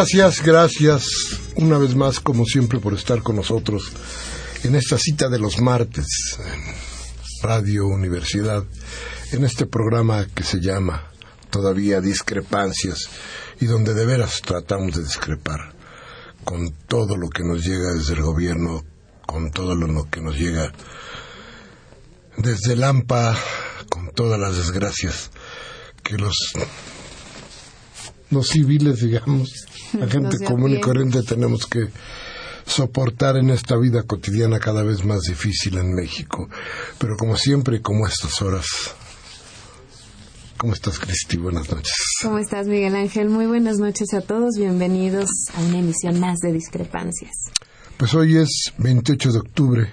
Gracias, gracias una vez más, como siempre, por estar con nosotros en esta cita de los martes en Radio Universidad, en este programa que se llama todavía Discrepancias y donde de veras tratamos de discrepar con todo lo que nos llega desde el gobierno, con todo lo que nos llega desde el AMPA, con todas las desgracias que los los civiles, digamos, la gente común y corriente tenemos que soportar en esta vida cotidiana cada vez más difícil en México. Pero como siempre, como a estas horas. ¿Cómo estás, Cristi? Buenas noches. ¿Cómo estás, Miguel Ángel? Muy buenas noches a todos. Bienvenidos a una emisión más de Discrepancias. Pues hoy es 28 de octubre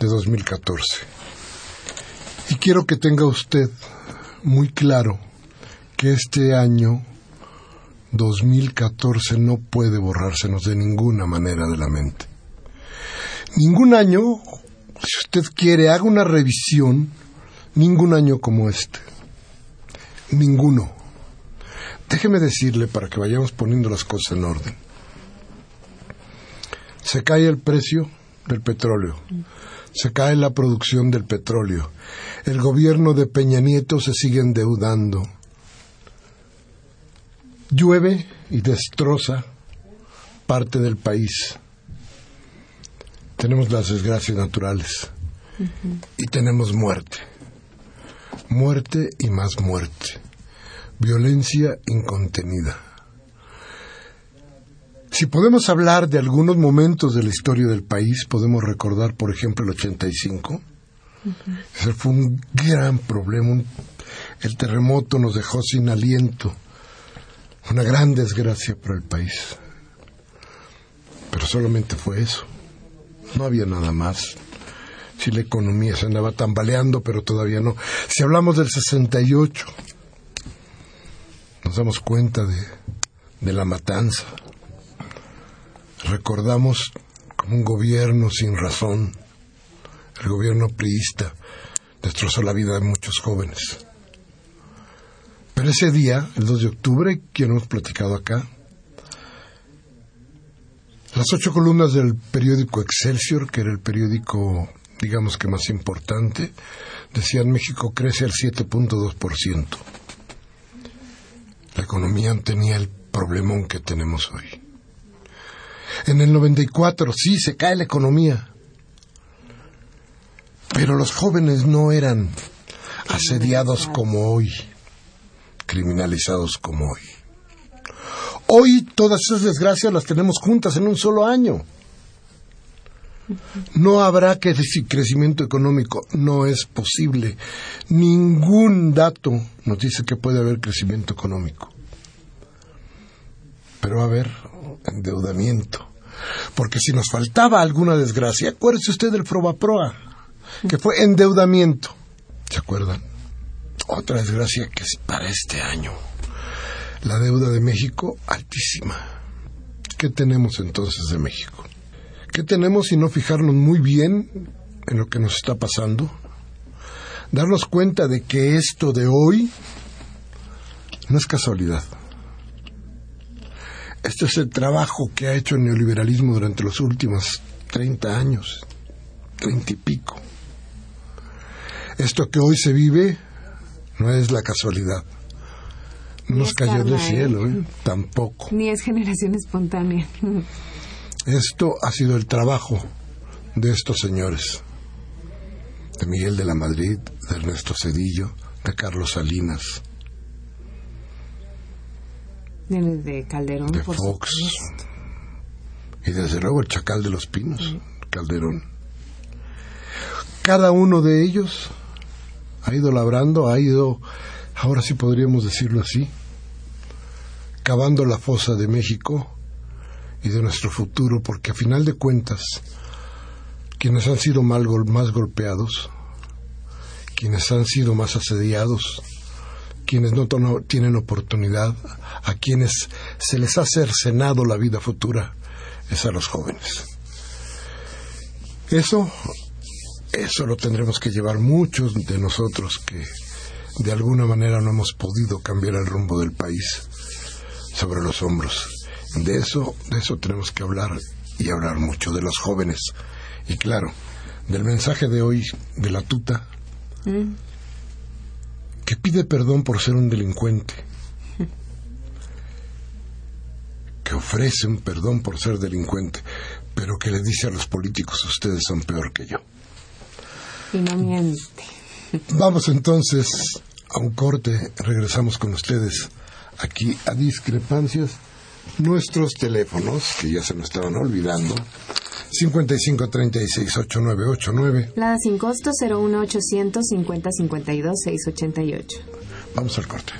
de 2014. Y quiero que tenga usted muy claro que este año 2014 no puede borrársenos de ninguna manera de la mente. Ningún año, si usted quiere, haga una revisión, ningún año como este. Ninguno. Déjeme decirle para que vayamos poniendo las cosas en orden. Se cae el precio del petróleo. Se cae la producción del petróleo. El gobierno de Peña Nieto se sigue endeudando llueve y destroza parte del país. Tenemos las desgracias naturales y tenemos muerte. Muerte y más muerte. Violencia incontenida. Si podemos hablar de algunos momentos de la historia del país, podemos recordar, por ejemplo, el 85. Ese fue un gran problema. el terremoto nos dejó sin aliento una gran desgracia para el país. Pero solamente fue eso. No había nada más. Si la economía se andaba tambaleando, pero todavía no. Si hablamos del 68, nos damos cuenta de, de la matanza. Recordamos como un gobierno sin razón, el gobierno priista, destrozó la vida de muchos jóvenes. Pero ese día, el 2 de octubre, que hemos platicado acá, las ocho columnas del periódico Excelsior, que era el periódico, digamos que más importante, decían México crece al 7.2%. La economía tenía el problemón que tenemos hoy. En el 94, sí, se cae la economía. Pero los jóvenes no eran asediados como hoy criminalizados como hoy. Hoy todas esas desgracias las tenemos juntas en un solo año. No habrá crecimiento económico, no es posible. Ningún dato nos dice que puede haber crecimiento económico. Pero va a haber endeudamiento. Porque si nos faltaba alguna desgracia, acuérdese usted del Probaproa, que fue endeudamiento. ¿Se acuerdan? Otra desgracia que es para este año. La deuda de México altísima. ¿Qué tenemos entonces de México? ¿Qué tenemos si no fijarnos muy bien en lo que nos está pasando? Darnos cuenta de que esto de hoy no es casualidad. Este es el trabajo que ha hecho el neoliberalismo durante los últimos 30 años, 30 y pico. Esto que hoy se vive no es la casualidad. No nos cayó del cielo, ¿eh? tampoco. Ni es generación espontánea. Esto ha sido el trabajo de estos señores, de Miguel de la Madrid, de Ernesto Cedillo, de Carlos Salinas, de, Calderón, de Fox, y desde luego el Chacal de los Pinos, Calderón. Cada uno de ellos ha ido labrando, ha ido, ahora sí podríamos decirlo así, cavando la fosa de México y de nuestro futuro, porque a final de cuentas, quienes han sido más golpeados, quienes han sido más asediados, quienes no tienen oportunidad, a quienes se les ha cercenado la vida futura, es a los jóvenes. Eso, eso lo tendremos que llevar muchos de nosotros que de alguna manera no hemos podido cambiar el rumbo del país sobre los hombros. De eso, de eso tenemos que hablar y hablar mucho, de los jóvenes. Y claro, del mensaje de hoy de la tuta, mm. que pide perdón por ser un delincuente, que ofrece un perdón por ser delincuente, pero que le dice a los políticos, ustedes son peor que yo. Y no miente. Vamos entonces a un corte, regresamos con ustedes aquí a discrepancias nuestros teléfonos, que ya se nos estaban olvidando. 5536-8989. La sin costo 01800 5052 688. Vamos al corte.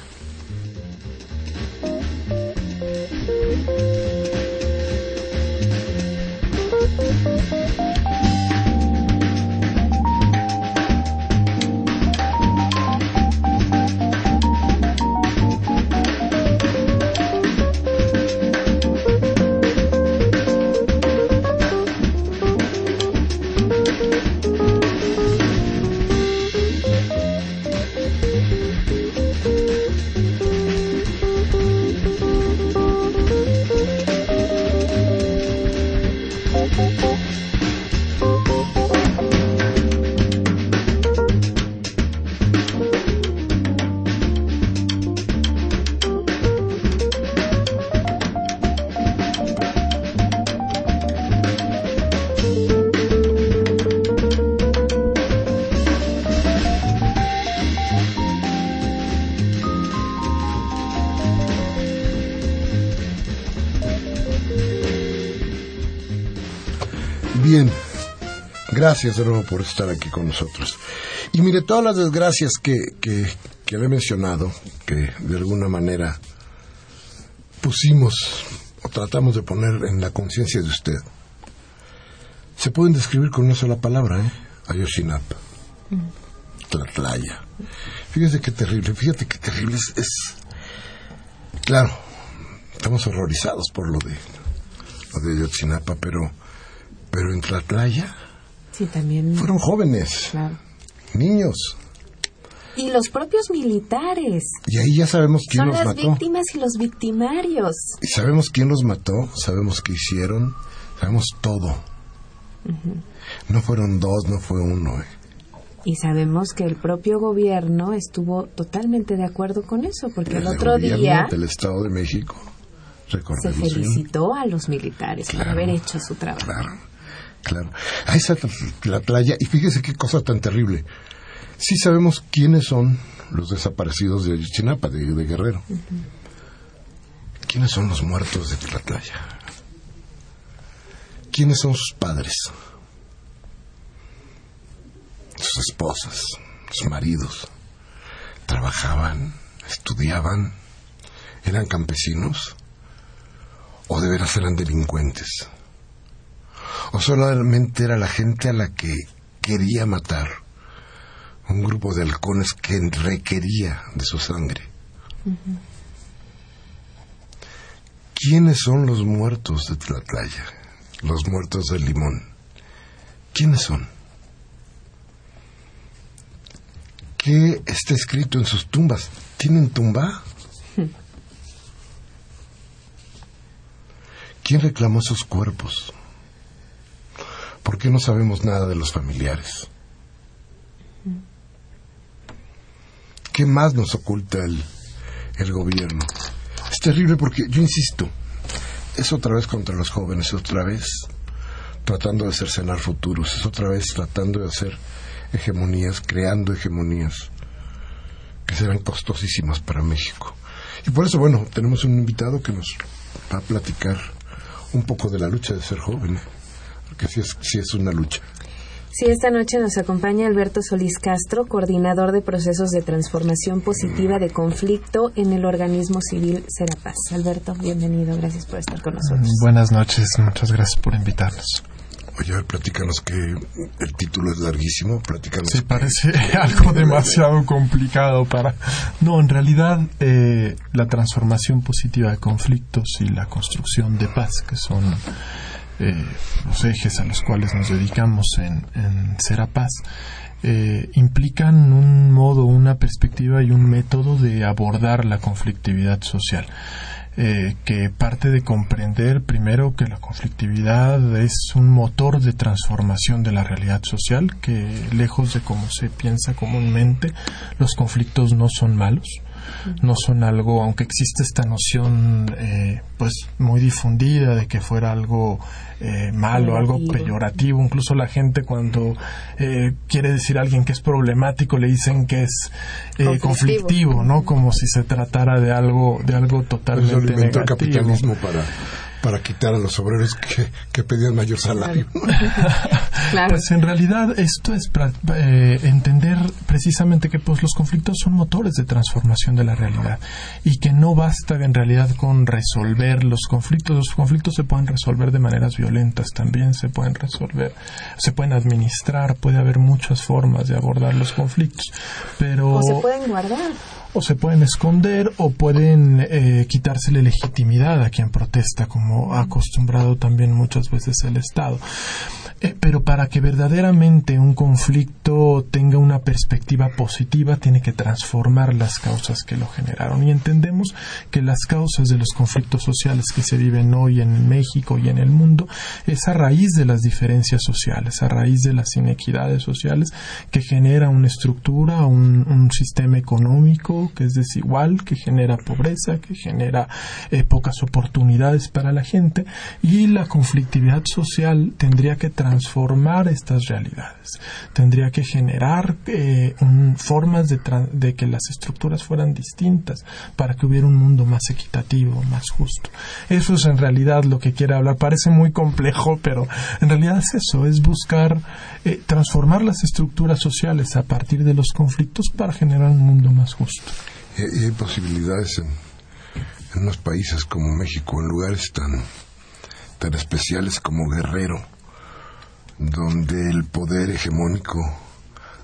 Gracias de nuevo por estar aquí con nosotros. Y mire, todas las desgracias que, que, le he mencionado, que de alguna manera pusimos o tratamos de poner en la conciencia de usted, se pueden describir con una sola palabra, ¿eh? Ayotzinapa. Tlatlaya. Fíjese qué terrible, fíjate qué terrible es, es, Claro, estamos horrorizados por lo de, lo de Ayotzinapa, pero, pero en Tlatlaya Sí, también. Fueron jóvenes. Niños. Y los propios militares. Y ahí ya sabemos quién los mató. Son las víctimas y los victimarios. Y sabemos quién los mató, sabemos qué hicieron, sabemos todo. No fueron dos, no fue uno. Eh. Y sabemos que el propio gobierno estuvo totalmente de acuerdo con eso, porque el, otro día... del Estado de México, se felicitó a los militares por haber hecho su trabajo. Claro. Claro. Ahí está la playa. Y fíjese qué cosa tan terrible. Sí sabemos quiénes son los desaparecidos de Ayotzinapa, de, Guerrero. ¿Quiénes son los muertos de la playa? ¿Quiénes son sus padres? Sus esposas, sus maridos. ¿Trabajaban? ¿Estudiaban? ¿Eran campesinos? ¿O de veras eran delincuentes? O solamente era la gente a la que quería matar, un grupo de halcones que requería de su sangre. ¿Quiénes son los muertos de Tlatlaya? los muertos del limón. ¿Quiénes son? ¿Qué está escrito en sus tumbas? ¿Tienen tumba? ¿Quién reclamó sus cuerpos? ¿Por qué no sabemos nada de los familiares? ¿Qué más nos oculta el, el gobierno? Es terrible porque, yo insisto, es otra vez contra los jóvenes, es otra vez tratando de cercenar futuros, es otra vez tratando de hacer hegemonías, creando hegemonías que serán costosísimas para México. Y por eso, bueno, tenemos un invitado que nos va a platicar un poco de la lucha de ser joven, porque sí es, sí es una lucha. Sí, esta noche nos acompaña Alberto Solís Castro, coordinador de procesos de transformación positiva de conflicto en el organismo civil Serapaz. Alberto, bienvenido, gracias por estar con nosotros. Buenas noches, muchas gracias por invitarnos. Oye, a ver, platícanos que el título es larguísimo, platícanos. Sí, parece algo demasiado complicado para... No, en realidad eh, la transformación positiva de conflictos y la construcción de paz, que son eh, los ejes a los cuales nos dedicamos en, en Serapaz, eh, implican un modo, una perspectiva y un método de abordar la conflictividad social. Eh, que parte de comprender primero que la conflictividad es un motor de transformación de la realidad social, que lejos de como se piensa comúnmente, los conflictos no son malos, no son algo, aunque existe esta noción eh, pues muy difundida de que fuera algo eh, malo, algo peyorativo, incluso la gente cuando eh, quiere decir a alguien que es problemático le dicen que es eh, conflictivo. ¿no? Como si se tratara de algo, de algo totalmente negativo. el capitalismo para para quitar a los obreros que, pedían mayor salario. Pues en realidad esto es eh, entender precisamente que pues los conflictos son motores de transformación de la realidad y que no basta en realidad con resolver los conflictos. Los conflictos se pueden resolver de maneras violentas, también se pueden resolver, se pueden administrar, puede haber muchas formas de abordar los conflictos, pero o se pueden guardar o se pueden esconder o pueden eh, quitársele legitimidad a quien protesta, como ha acostumbrado también muchas veces el Estado. Eh, pero para que verdaderamente un conflicto tenga una perspectiva positiva, tiene que transformar las causas que lo generaron. Y entendemos que las causas de los conflictos sociales que se viven hoy en México y en el mundo es a raíz de las diferencias sociales, a raíz de las inequidades sociales que genera una estructura, un, sistema económico que es desigual, que genera pobreza, que genera eh, pocas oportunidades para la gente y la conflictividad social tendría que transformar estas realidades. Tendría que generar eh, formas de, de, que las estructuras fueran distintas para que hubiera un mundo más equitativo, más justo. Eso es en realidad lo que quiere hablar. Parece muy complejo, pero en realidad es eso, es buscar eh, transformar las estructuras sociales a partir de los conflictos para generar un mundo más justo. Y hay posibilidades en, en unos países como México, en lugares tan, tan especiales como Guerrero, donde el poder hegemónico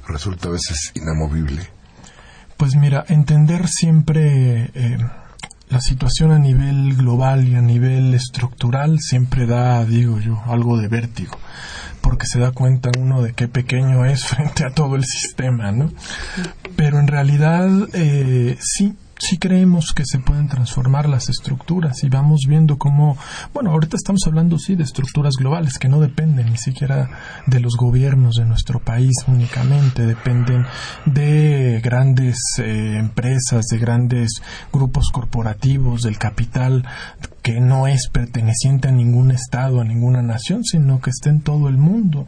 resulta a veces inamovible? Pues mira, entender siempre eh, la situación a nivel global y a nivel estructural siempre da, digo yo, algo de vértigo, porque se da cuenta uno de qué pequeño es frente a todo el sistema, ¿no? Pero en realidad eh, sí, sí creemos que se pueden transformar las estructuras y vamos viendo cómo, bueno, ahorita estamos hablando sí de estructuras globales que no dependen ni siquiera de los gobiernos de nuestro país únicamente, dependen de grandes eh, empresas, de grandes grupos corporativos, del capital que no es perteneciente a ningún estado, a ninguna nación, sino que está en todo el mundo.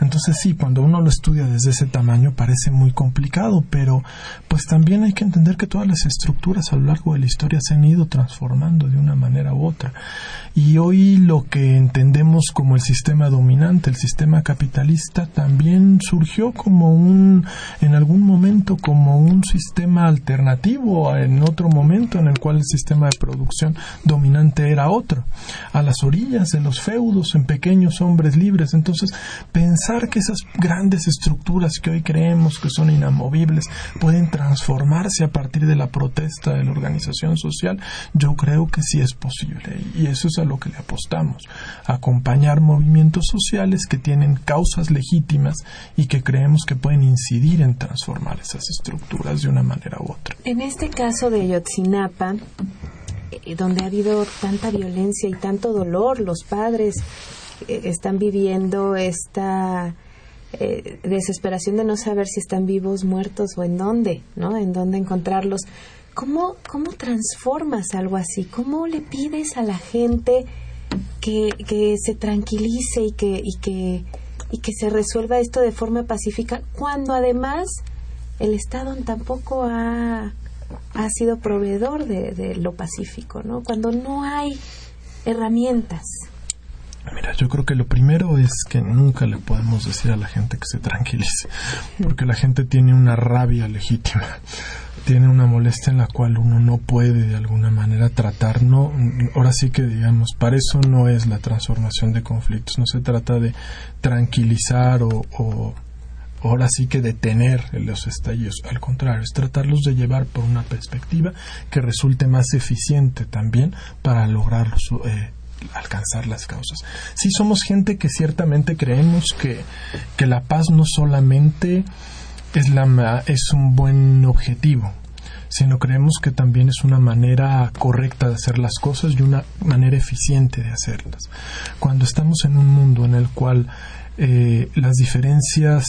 Entonces sí, cuando uno lo estudia desde ese tamaño parece muy complicado, pero pues también hay que entender que todas las estructuras a lo largo de la historia se han ido transformando de una manera u otra. Y hoy lo que entendemos como el sistema dominante, el sistema capitalista, también surgió como un, en algún momento, como un sistema alternativo, en otro momento en el cual el sistema de producción dominante era otro, a las orillas de los feudos, en pequeños hombres libres. Entonces, pensar que esas grandes estructuras que hoy creemos que son inamovibles pueden transformarse a partir de la protesta de la organización social, yo creo que sí es posible. Y eso es a lo que le apostamos, acompañar movimientos sociales que tienen causas legítimas y que creemos que pueden incidir en transformar esas estructuras de una manera u otra. En este caso de Yotzinapa, donde ha habido tanta violencia y tanto dolor, los padres eh, están viviendo esta eh, desesperación de no saber si están vivos, muertos o en dónde, ¿no? En dónde encontrarlos. ¿Cómo, cómo transformas algo así? ¿Cómo le pides a la gente que, que se tranquilice y que, y, que, y que se resuelva esto de forma pacífica cuando además el Estado tampoco ha, ha sido proveedor de, de lo pacífico, ¿no? Cuando no hay herramientas. Mira, yo creo que lo primero es que nunca le podemos decir a la gente que se tranquilice, porque la gente tiene una rabia legítima, tiene una molestia en la cual uno no puede de alguna manera tratar. No, ahora sí que digamos, para eso no es la transformación de conflictos, no se trata de tranquilizar o, o ahora sí que detener los estallidos, al contrario, es tratarlos de llevar por una perspectiva que resulte más eficiente también para lograrlos. Eh, alcanzar las causas. Sí somos gente que ciertamente creemos que, que la paz no solamente es, la, es un buen objetivo, sino creemos que también es una manera correcta de hacer las cosas y una manera eficiente de hacerlas. Cuando estamos en un mundo en el cual eh, las diferencias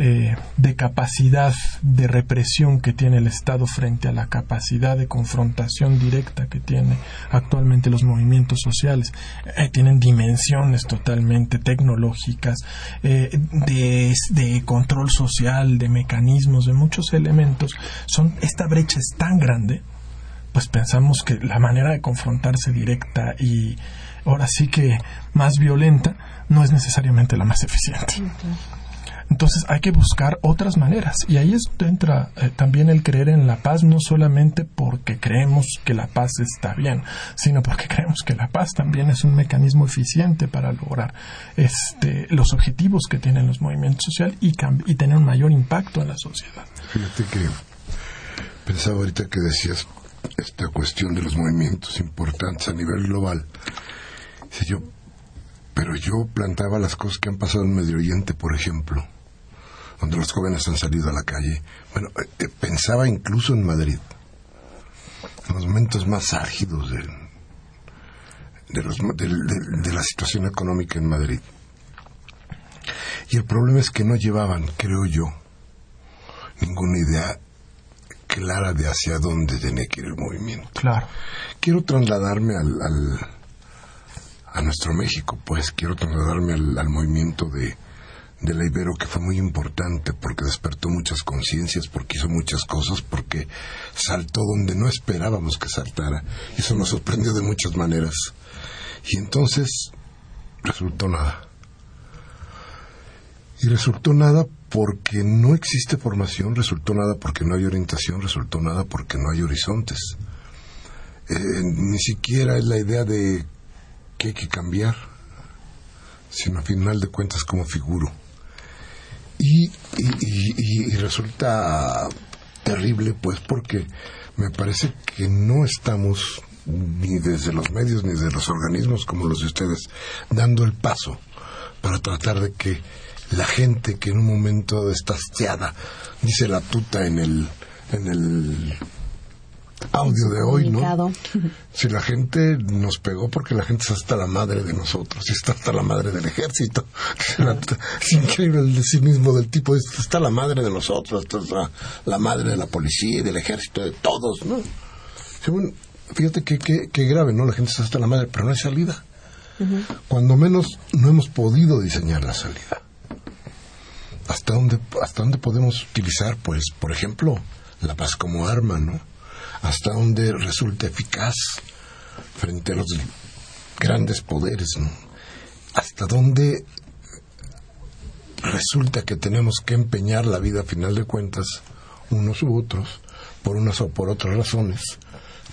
eh, de capacidad de represión que tiene el Estado frente a la capacidad de confrontación directa que tiene actualmente los movimientos sociales. Eh, tienen dimensiones totalmente tecnológicas, eh, de, de, control social, de mecanismos, de muchos elementos. Son, esta brecha es tan grande, pues pensamos que la manera de confrontarse directa y ahora sí que más violenta no es necesariamente la más eficiente. Entonces hay que buscar otras maneras. Y ahí es entra eh, también el creer en la paz, no solamente porque creemos que la paz está bien, sino porque creemos que la paz también es un mecanismo eficiente para lograr este, los objetivos que tienen los movimientos sociales y, y tener un mayor impacto en la sociedad. Fíjate que pensaba ahorita que decías esta cuestión de los movimientos importantes a nivel global. yo, pero yo plantaba las cosas que han pasado en Medio Oriente, por ejemplo donde los jóvenes han salido a la calle. Bueno, eh, eh, pensaba incluso en Madrid, en los momentos más álgidos de, de la situación económica en Madrid. Y el problema es que no llevaban, creo yo, ninguna idea clara de hacia dónde tenía que ir el movimiento. Claro. Quiero trasladarme al, a nuestro México, pues quiero trasladarme al movimiento de, de la Ibero que fue muy importante porque despertó muchas conciencias, porque hizo muchas cosas, porque saltó donde no esperábamos que saltara. Eso nos sorprendió de muchas maneras. Y entonces resultó nada. Y resultó nada porque no existe formación, resultó nada porque no hay orientación, resultó nada porque no hay horizontes. Eh, ni siquiera es la idea de que hay que cambiar, sino a final de cuentas como figuro y, y, resulta terrible pues porque me parece que no estamos ni desde los medios ni desde los organismos como los de ustedes dando el paso para tratar de que la gente que en un momento está hastiada dice la tuta en el en el audio de hoy, ¿no? Si la gente nos pegó porque la gente está hasta la madre de nosotros, y está hasta la madre del ejército. Es increíble el cinismo del tipo, está la madre de nosotros, está la, madre de la policía y del ejército, de todos, ¿no? fíjate que, grave, ¿no? La gente está hasta la madre, pero no hay salida. Cuando menos no hemos podido diseñar la salida. ¿Hasta dónde, ¿Hasta dónde podemos utilizar, pues, por ejemplo, la paz como arma, ¿no? Hasta dónde resulta eficaz frente a los grandes poderes, ¿no? hasta dónde resulta que tenemos que empeñar la vida a final de cuentas, unos u otros, por unas o por otras razones,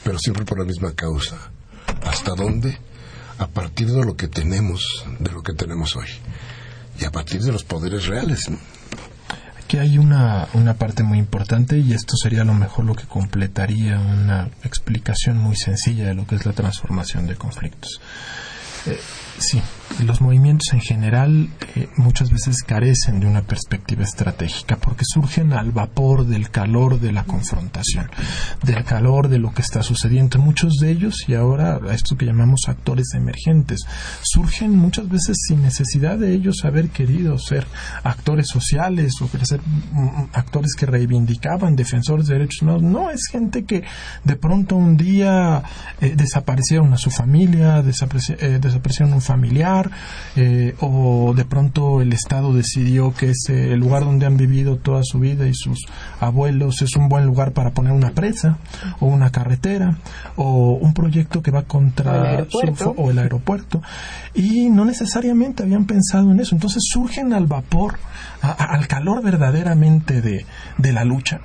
pero siempre por la misma causa. ¿Hasta dónde? A partir de lo que tenemos, de lo que tenemos hoy. Y a partir de los poderes reales. Hay una, una parte muy importante y esto sería lo mejor lo que completaría una explicación muy sencilla de lo que es la transformación de conflictos. Eh, sí, los movimientos en general eh, muchas veces carecen de una perspectiva estratégica porque surgen al vapor del calor de la confrontación, del calor de lo que está sucediendo. Muchos de ellos, y ahora a esto que llamamos actores emergentes, surgen muchas veces sin necesidad de ellos haber querido ser actores sociales o ser mm, mm, actores que reivindicaban defensores de derechos humanos. No, es gente que de pronto un día eh, desaparecieron a su familia, eh, desaparecieron un familiar, eh, o de pronto el Estado decidió que ese el lugar donde han vivido toda su vida y sus abuelos es un buen lugar para poner una presa o una carretera o un proyecto que va contra el su, o el aeropuerto. Y no necesariamente habían pensado en eso. Entonces surgen al vapor al calor verdaderamente de, de la lucha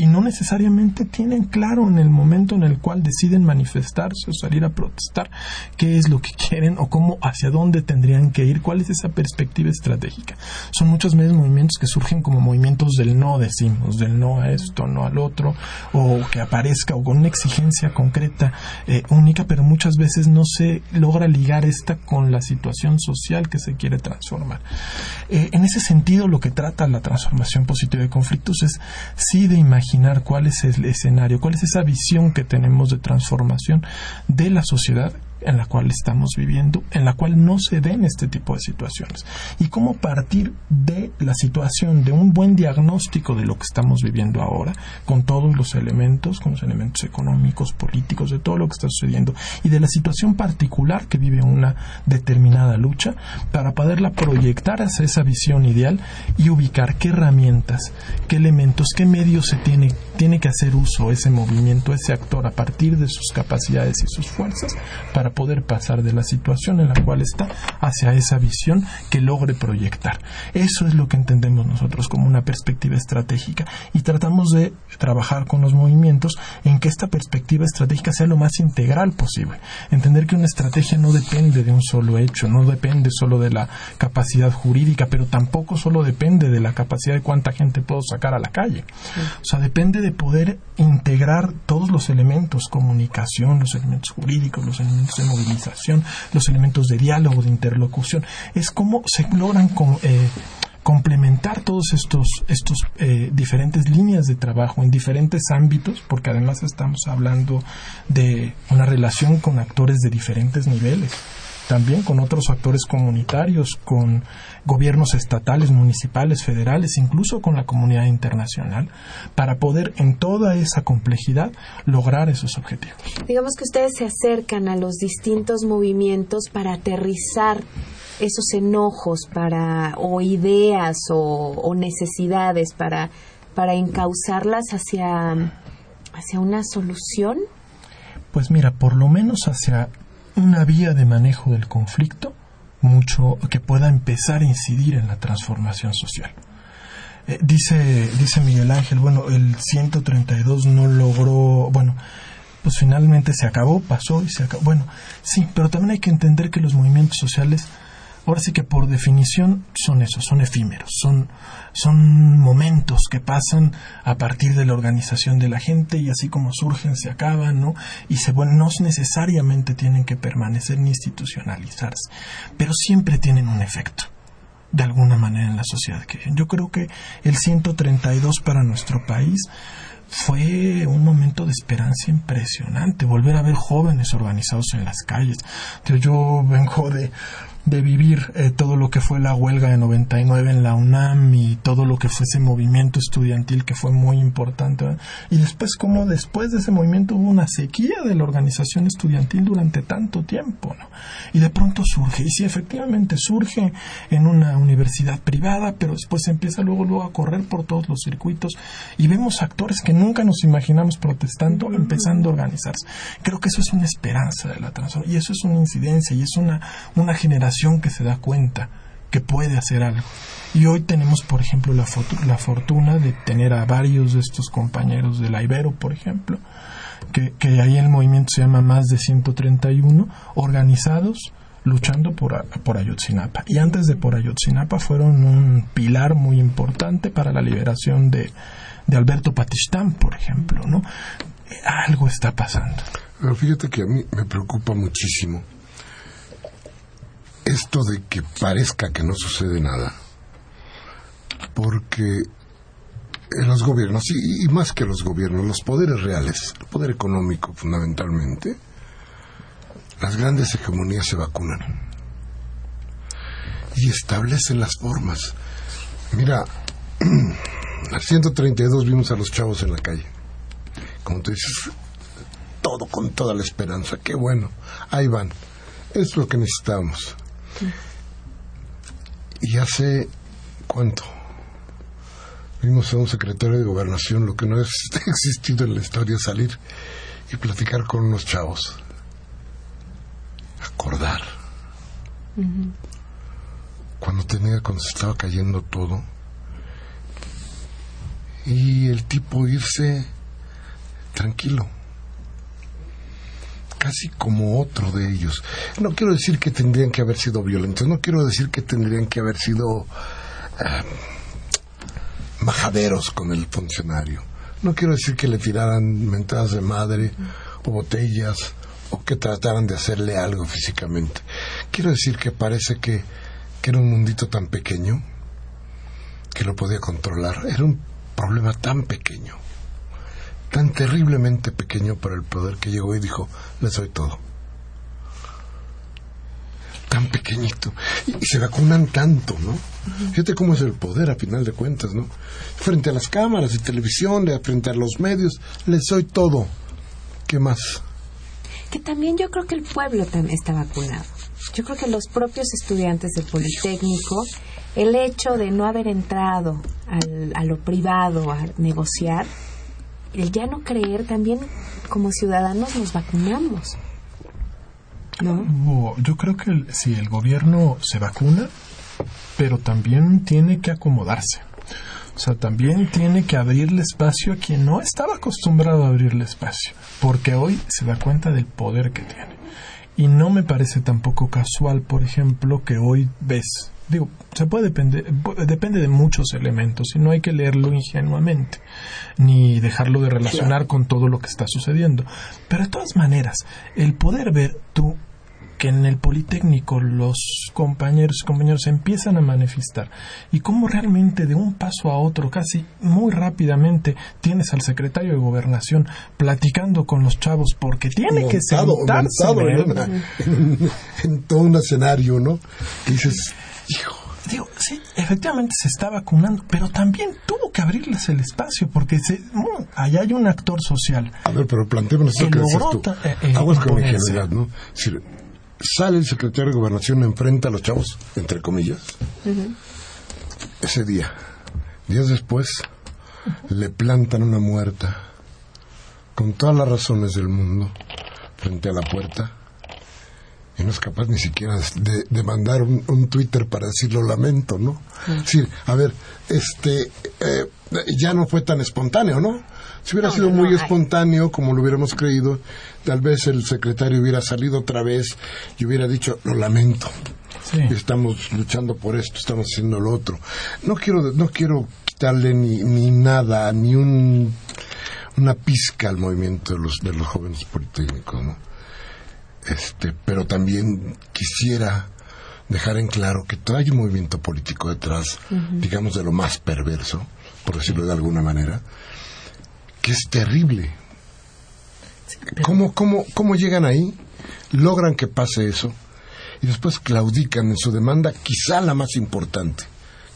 y no necesariamente tienen claro en el momento en el cual deciden manifestarse o salir a protestar qué es lo que quieren o cómo hacia dónde tendrían que ir, cuál es esa perspectiva estratégica. Son muchos veces movimientos que surgen como movimientos del no, decimos, del no a esto, no al otro, o que aparezca o con una exigencia concreta eh, única, pero muchas veces no se logra ligar esta con la situación social que se quiere transformar. Eh, en ese sentido, lo que trata la transformación positiva de conflictos es sí de imaginar cuál es el escenario, cuál es esa visión que tenemos de transformación de la sociedad en la cual estamos viviendo, en la cual no se den este tipo de situaciones. Y cómo partir de la situación, de un buen diagnóstico de lo que estamos viviendo ahora, con todos los elementos, con los elementos económicos, políticos, de todo lo que está sucediendo, y de la situación particular que vive una determinada lucha, para poderla proyectar hacia esa visión ideal y ubicar qué herramientas, qué elementos, qué medios se tiene, tiene que hacer uso ese movimiento, ese actor, a partir de sus capacidades y sus fuerzas, para poder pasar de la situación en la cual está hacia esa visión que logre proyectar. Eso es lo que entendemos nosotros como una perspectiva estratégica y tratamos de trabajar con los movimientos en que esta perspectiva estratégica sea lo más integral posible. Entender que una estrategia no depende de un solo hecho, no depende solo de la capacidad jurídica, pero tampoco solo depende de la capacidad de cuánta gente puedo sacar a la calle. O sea, depende de poder integrar todos los elementos, comunicación, los elementos jurídicos, los elementos de movilización, los elementos de diálogo, de interlocución. Es cómo se logran eh, complementar todos estos, estos eh, diferentes líneas de trabajo en diferentes ámbitos, porque además estamos hablando de una relación con actores de diferentes niveles también con otros actores comunitarios, con gobiernos estatales, municipales, federales, incluso con la comunidad internacional, para poder en toda esa complejidad lograr esos objetivos. Digamos que ustedes se acercan a los distintos movimientos para aterrizar esos enojos para o ideas o, necesidades para para encauzarlas hacia hacia una solución pues mira por lo menos hacia una vía de manejo del conflicto mucho que pueda empezar a incidir en la transformación social. Eh, dice, dice Miguel Ángel, bueno, el 132 no logró, bueno, pues finalmente se acabó, pasó y se acabó. Bueno, sí, pero también hay que entender que los movimientos sociales ahora sí que por definición son esos, son efímeros, son, son momentos que pasan a partir de la organización de la gente y así como surgen se acaban, ¿no? Y se bueno, no necesariamente tienen que permanecer ni institucionalizarse, pero siempre tienen un efecto de alguna manera en la sociedad. Yo creo que el 132 para nuestro país fue un momento de esperanza impresionante, volver a ver jóvenes organizados en las calles. Yo vengo de de vivir eh, todo lo que fue la huelga de 99 en la UNAM y todo lo que fue ese movimiento estudiantil que fue muy importante. Y después, como después de ese movimiento hubo una sequía de la organización estudiantil durante tanto tiempo, ¿no? Y de pronto surge, y sí, efectivamente surge en una universidad privada, pero después empieza luego, luego a correr por todos los circuitos y vemos actores que nunca nos imaginamos protestando, empezando a organizarse. Creo que eso es una esperanza de la transformación y eso es una incidencia y es una, una generación que se da cuenta que puede hacer algo. Y hoy tenemos, por ejemplo, la, la fortuna de tener a varios de estos compañeros de la Ibero, por ejemplo, que, ahí el movimiento se llama Más de 131, organizados luchando por, por Ayotzinapa. Y antes de por Ayotzinapa fueron un pilar muy importante para la liberación de, de Alberto Patistán, por ejemplo, ¿no? Algo está pasando. Fíjate que a mí me preocupa muchísimo esto de que parezca que no sucede nada. Porque los gobiernos, y, y más que los gobiernos, los poderes reales, el poder económico fundamentalmente, las grandes hegemonías se vacunan y establecen las formas. Mira, al 132 vimos a los chavos en la calle. Como tú dices, todo con toda la esperanza. Qué bueno. Ahí van. Es lo que necesitamos. Y hace cuánto vimos a un secretario de gobernación, lo que no ha existido en la historia, salir y platicar con unos chavos acordar. Cuando tenía, cuando se estaba cayendo todo. Y el tipo irse tranquilo. Casi como otro de ellos. No quiero decir que tendrían que haber sido violentos, no quiero decir que tendrían que haber sido eh, majaderos con el funcionario. No quiero decir que le tiraran mentadas de madre o botellas o que trataran de hacerle algo físicamente. Quiero decir que parece que, que era un mundito tan pequeño que lo podía controlar. Era un problema tan pequeño, tan terriblemente pequeño para el poder que llegó y dijo, le soy todo. Tan pequeñito. Y, y se vacunan tanto, ¿no? Fíjate cómo es el poder a final de cuentas, ¿no? Frente a las cámaras y televisión, frente a los medios, le soy todo. ¿Qué más? que también yo creo que el pueblo también está vacunado. Yo creo que los propios estudiantes del Politécnico, el hecho de no haber entrado al, a lo privado a negociar, el ya no creer también como ciudadanos nos vacunamos. ¿No? Yo creo que el, si el gobierno se vacuna, pero también tiene que acomodarse. O sea, también tiene que abrirle espacio a quien no estaba acostumbrado a abrirle espacio, porque hoy se da cuenta del poder que tiene. Y no me parece tampoco casual, por ejemplo, que hoy ves, digo, se puede depender, depende de muchos elementos y no hay que leerlo ingenuamente, ni dejarlo de relacionar con todo lo que está sucediendo. Pero de todas maneras, el poder ver tú que en el Politécnico los compañeros y compañeros empiezan a manifestar y cómo realmente de un paso a otro, casi muy rápidamente, tienes al secretario de Gobernación platicando con los chavos porque tiene que sentarse en, una, en, en, todo un escenario, ¿no? Dices, hijo. Digo, sí, efectivamente se está vacunando, pero también tuvo que abrirles el espacio porque se, bueno, allá hay un actor social. A ver, pero planteémonos esto que, dices tú. Eh, eh, Aguas con la ingenuidad, ¿no? Sale el secretario de gobernación enfrenta a los chavos, entre comillas, uh -huh. ese día. Días después le plantan una muerta con todas las razones del mundo frente a la puerta y no es capaz ni siquiera de, de mandar un, un, Twitter para decir lo lamento, ¿no? -huh. Sí, a ver, este, eh, ya no fue tan espontáneo, ¿no? Si hubiera no, sido no, muy no, espontáneo, como lo hubiéramos creído, tal vez el secretario hubiera salido otra vez y hubiera dicho, lo lamento. Sí. Estamos luchando por esto, estamos haciendo lo otro. No quiero, no quiero quitarle ni, ni nada, ni un, una pizca al movimiento de los, de los jóvenes politécnicos, ¿no? Este, pero también quisiera dejar en claro que hay un movimiento político detrás, uh -huh. digamos, de lo más perverso, por decirlo de alguna manera, que es terrible. ¿Cómo, cómo, ¿Cómo llegan ahí? Logran que pase eso y después claudican en su demanda, quizá la más importante,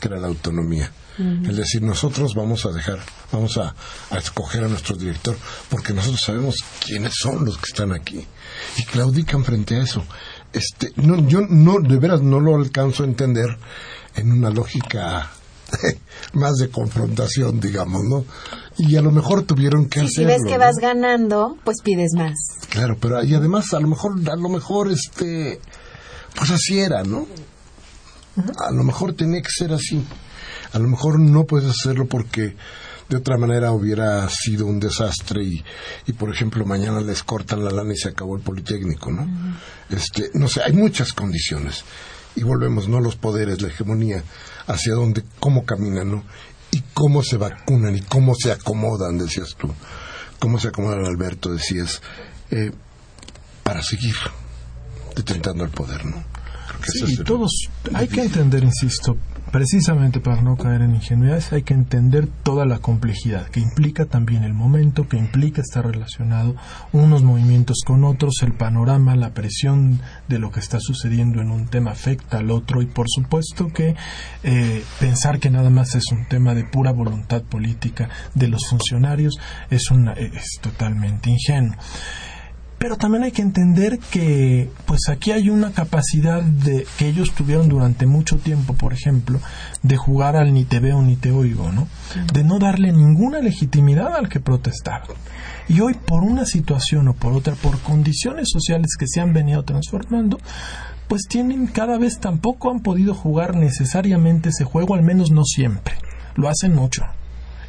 que era la autonomía. Uh -huh. Es decir, nosotros vamos a dejar, vamos a, a, escoger a nuestro director, porque nosotros sabemos quiénes son los que están aquí. Y claudican frente a eso. Este, no, yo no, de veras no lo alcanzo a entender en una lógica más de confrontación, digamos, ¿no? Y a lo mejor tuvieron que sí, hacerlo. Si ves que ¿no? vas ganando, pues pides más. Claro, pero y además a lo mejor, a lo mejor, este, pues así era, ¿no? A lo mejor tenía que ser así. A lo mejor no puedes hacerlo porque de otra manera hubiera sido un desastre y, y por ejemplo mañana les cortan la lana y se acabó el Politécnico, ¿no? Este, no sé, hay muchas condiciones y volvemos, ¿no? Los poderes, la hegemonía, hacia dónde, cómo caminan, ¿no? Y cómo se vacunan y cómo se acomodan, decías tú. Cómo se acomodan, Alberto, decías, eh, para seguir detentando el poder, ¿no? sí, todos, hay que entender, insisto, precisamente para no caer en ingenuidades, hay que entender toda la complejidad que implica también el momento, que implica estar relacionado unos movimientos con otros, el panorama, la presión de lo que está sucediendo en un tema afecta al otro y por supuesto que eh, pensar que nada más es un tema de pura voluntad política de los funcionarios es, una, es totalmente ingenuo pero también hay que entender que pues aquí hay una capacidad de que ellos tuvieron durante mucho tiempo, por ejemplo, de jugar al ni te veo ni te oigo, ¿no? De no darle ninguna legitimidad al que protestaba. Y hoy por una situación o por otra, por condiciones sociales que se han venido transformando, pues tienen cada vez tampoco han podido jugar necesariamente ese juego, al menos no siempre. Lo hacen mucho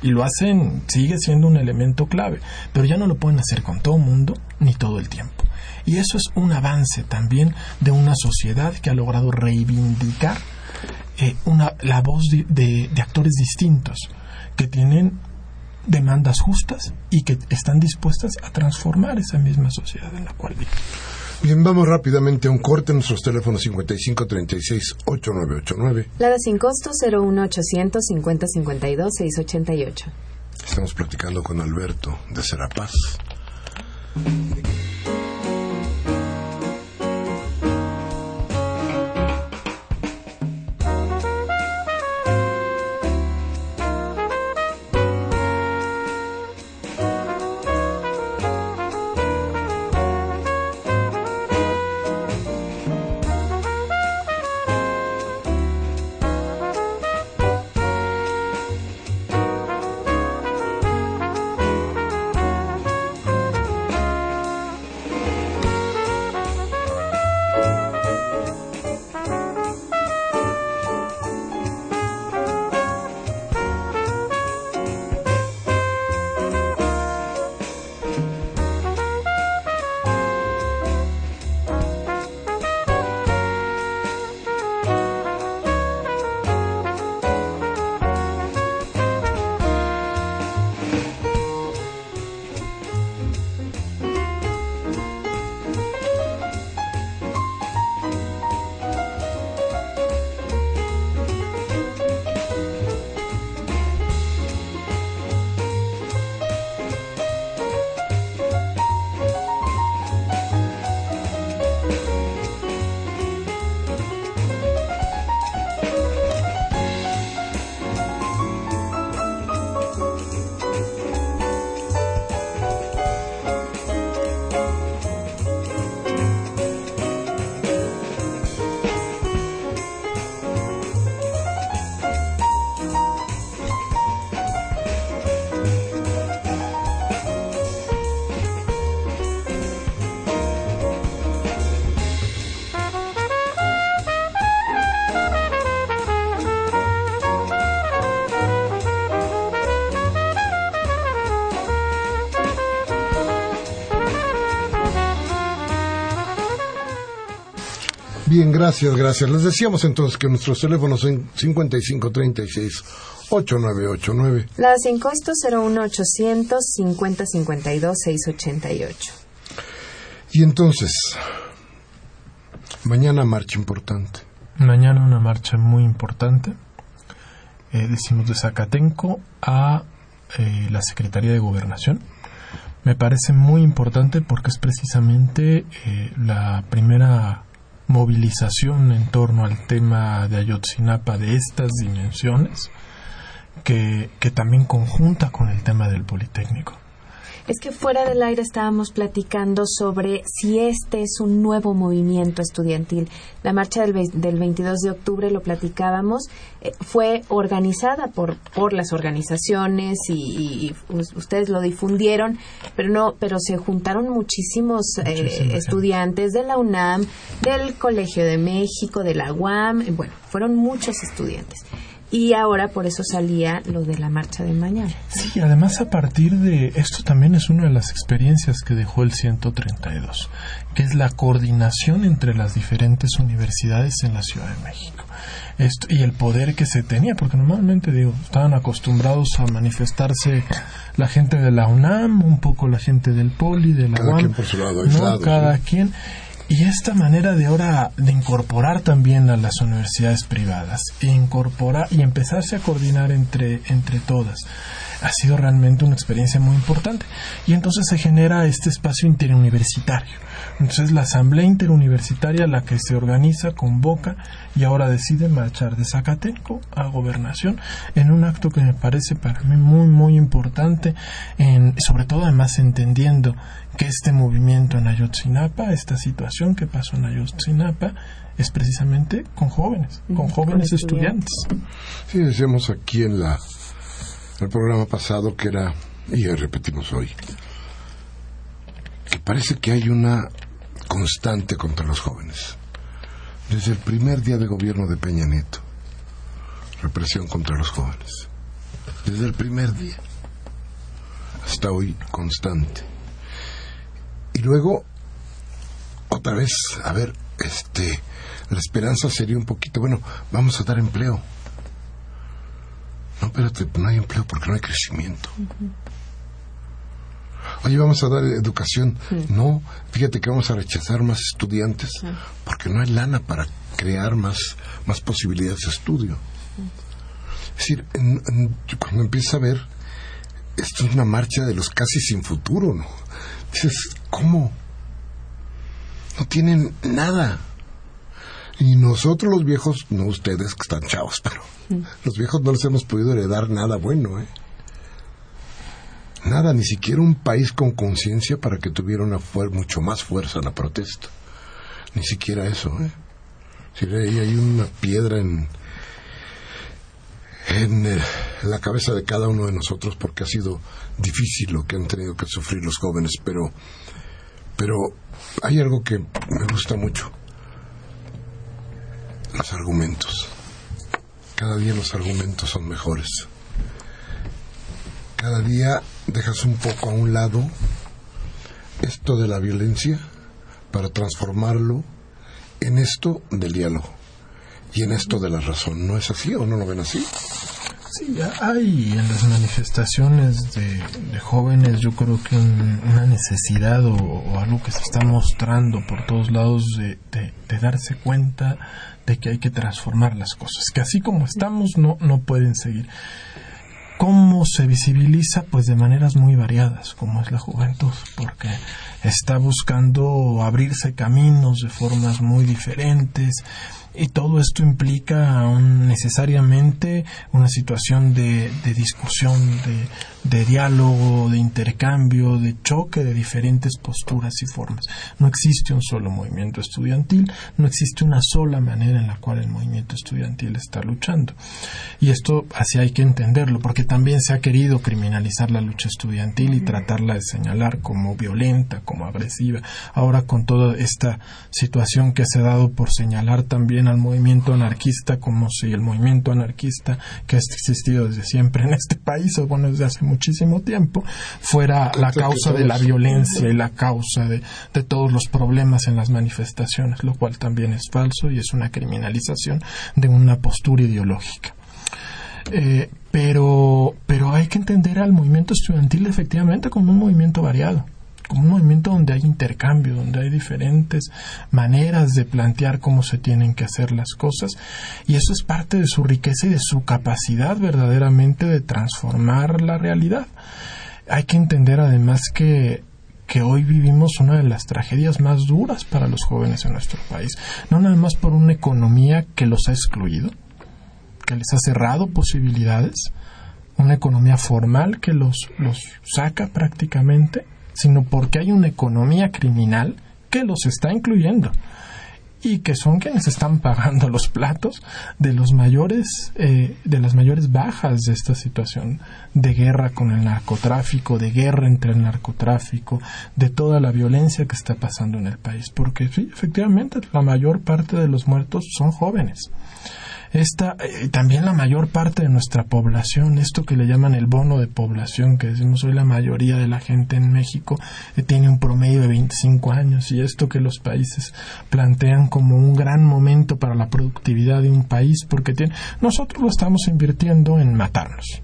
y lo hacen, sigue siendo un elemento clave, pero ya no lo pueden hacer con todo mundo ni todo el tiempo. Y eso es un avance también de una sociedad que ha logrado reivindicar eh, una, la voz de, actores distintos, que tienen demandas justas y que están dispuestas a transformar esa misma sociedad en la cual viven. Bien, vamos rápidamente a un corte. Nuestros teléfonos 55 36 8989. Lada sin costo 01800 50 52 688. Estamos platicando con Alberto de Serapaz. Bien, gracias, gracias. Les decíamos entonces que nuestros teléfonos son 5536 8989. La sin costo 01800 5052 688. Y entonces, mañana marcha importante. Mañana una marcha muy importante. Eh, decimos de Zacatenco a eh, la Secretaría de Gobernación. Me parece muy importante porque es precisamente eh, la primera movilización en torno al tema de Ayotzinapa de estas dimensiones que, que también conjunta con el tema del Politécnico. Es que fuera del aire estábamos platicando sobre si este es un nuevo movimiento estudiantil. La marcha del, del 22 de octubre, lo platicábamos, eh, fue organizada por, por las organizaciones y, ustedes lo difundieron, pero no, pero se juntaron muchísimos eh, estudiantes de la UNAM, del Colegio de México, de la UAM, bueno, fueron muchos estudiantes. Y ahora por eso salía lo de la marcha de mañana. Sí, además a partir de esto también es una de las experiencias que dejó el 132, que es la coordinación entre las diferentes universidades en la Ciudad de México. Esto, y el poder que se tenía, porque normalmente digo, estaban acostumbrados a manifestarse la gente de la UNAM, un poco la gente del Poli, de la Cada UAM, quien por su lado, cada quien. Y esta manera de ahora de incorporar también a las universidades privadas e incorporar y empezarse a coordinar entre, entre todas ha sido realmente una experiencia muy importante. Y entonces se genera este espacio interuniversitario. Entonces la asamblea interuniversitaria, la que se organiza, convoca y ahora decide marchar de Zacatenco a Gobernación en un acto que me parece para mí muy, muy importante, en, sobre todo además entendiendo que este movimiento en Ayotzinapa, esta situación que pasó en Ayotzinapa, es precisamente con jóvenes, con jóvenes con estudiantes. Sí, decíamos aquí en la el programa pasado que era, y repetimos hoy, que parece que hay una constante contra los jóvenes. Desde el primer día de gobierno de Peña Nieto, represión contra los jóvenes. Desde el primer día hasta hoy constante. Y luego, otra vez, a ver, este, la esperanza sería un poquito, bueno, vamos a dar empleo. No, espérate, no hay empleo porque no hay crecimiento. Oye, vamos a dar educación. No, fíjate que vamos a rechazar más estudiantes porque no hay lana para crear más, más posibilidades de estudio. Es decir, en- en- cuando empiezas a ver, esto es una marcha de los casi sin futuro, ¿no? Dices, ¿cómo? No tienen nada. Y nosotros los viejos, no ustedes que están chavos, pero los viejos no les hemos podido heredar nada bueno, ¿eh? Nada, ni siquiera un país con conciencia para que tuviera una fuer- mucho más fuerza la protesta. Ni siquiera eso, ¿eh? Si ahí hay una piedra en, en eh, la cabeza de cada uno de nosotros porque ha sido difícil lo que han tenido que sufrir los jóvenes, pero, pero hay algo que me gusta mucho. Los argumentos. Cada día los argumentos son mejores. Cada día dejas un poco a un lado esto de la violencia para transformarlo en esto del diálogo y en esto de la razón. ¿No es así o no lo ven así? Sí, hay en las manifestaciones de, jóvenes yo creo que un- una necesidad o, algo que se está mostrando por todos lados de, de- de darse cuenta de que hay que transformar las cosas, que así como estamos no, no pueden seguir. ¿Cómo se visibiliza? Pues de maneras muy variadas, como es la juventud, porque está buscando abrirse caminos de formas muy diferentes y todo esto implica un- necesariamente una situación de, de discusión, de, de diálogo, de intercambio, de choque de diferentes posturas y formas. No existe un solo movimiento estudiantil, no existe una sola manera en la cual el movimiento estudiantil está luchando. Y esto así hay que entenderlo, porque también se ha querido criminalizar la lucha estudiantil y tratarla de señalar como violenta, como agresiva. Ahora con toda esta situación que se ha dado por señalar también al movimiento anarquista como si el movimiento anarquista que ha existido desde siempre en este país, o bueno, desde hace muchísimo tiempo, fuera la causa de la violencia y la causa de, de todos los problemas en las manifestaciones, lo cual también es falso y es una criminalización de una postura ideológica. Eh, pero, pero hay que entender al movimiento estudiantil efectivamente como un movimiento variado, un movimiento donde hay intercambio, donde hay diferentes maneras de plantear cómo se tienen que hacer las cosas, y eso es parte de su riqueza y de su capacidad verdaderamente de transformar la realidad. Hay que entender además que que hoy vivimos una de las tragedias más duras para los jóvenes en nuestro país, no nada más por una economía que los ha excluido, que les ha cerrado posibilidades, una economía formal que los, los saca prácticamente, sino porque hay una economía criminal que los está incluyendo y que son quienes están pagando los platos de los mayores eh, de las mayores bajas de esta situación de guerra con el narcotráfico de guerra entre el narcotráfico de toda la violencia que está pasando en el país porque sí efectivamente la mayor parte de los muertos son jóvenes esta, eh, también la mayor parte de nuestra población, esto que le llaman el bono de población, que decimos hoy la mayoría de la gente en México eh, tiene un promedio de 25 años y esto que los países plantean como un gran momento para la productividad de un país, porque tiene, nosotros lo estamos invirtiendo en matarnos,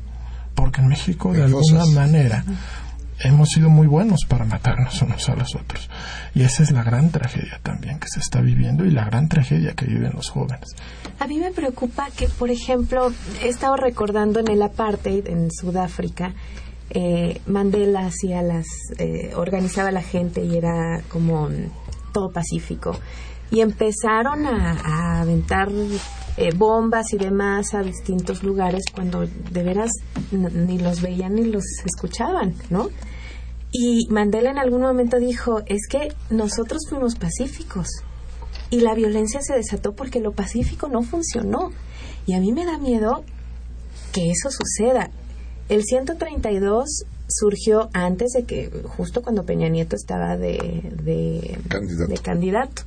porque en México de alguna manera hemos sido muy buenos para matarnos unos a los otros. Y esa es la gran tragedia también que se está viviendo y la gran tragedia que viven los jóvenes. A mí me preocupa que, por ejemplo, he estado recordando en el apartheid en Sudáfrica, eh, Mandela hacía las, eh, organizaba la gente y era como todo pacífico. Y empezaron a, aventar eh, bombas y demás a distintos lugares cuando de veras ni los veían ni los escuchaban, ¿no? Y Mandela en algún momento dijo, es que nosotros fuimos pacíficos y la violencia se desató porque lo pacífico no funcionó. Y a mí me da miedo que eso suceda. El 132 surgió antes de que, justo cuando Peña Nieto estaba de, de, candidato. de candidato.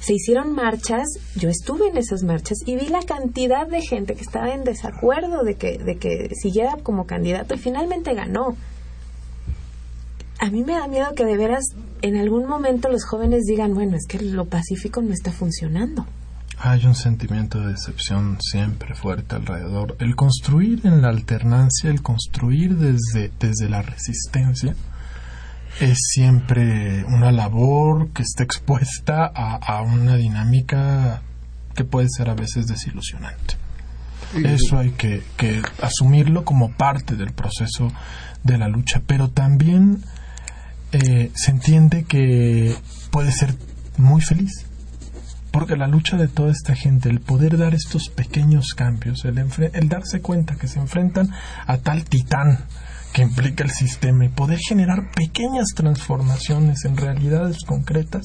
Se hicieron marchas, yo estuve en esas marchas y vi la cantidad de gente que estaba en desacuerdo de que, de que siguiera como candidato y finalmente ganó a mí me da miedo que de veras en algún momento los jóvenes digan, bueno, es que lo pacífico no está funcionando. Hay un sentimiento de decepción siempre fuerte alrededor. El construir en la alternancia, el construir desde, desde la resistencia, es siempre una labor que está expuesta a, una dinámica que puede ser a veces desilusionante. Eso hay que, que asumirlo como parte del proceso de la lucha, pero también eh, se entiende que puede ser muy feliz. Porque la lucha de toda esta gente, el poder dar estos pequeños cambios, el, el darse cuenta que se enfrentan a tal titán que implica el sistema y poder generar pequeñas transformaciones en realidades concretas,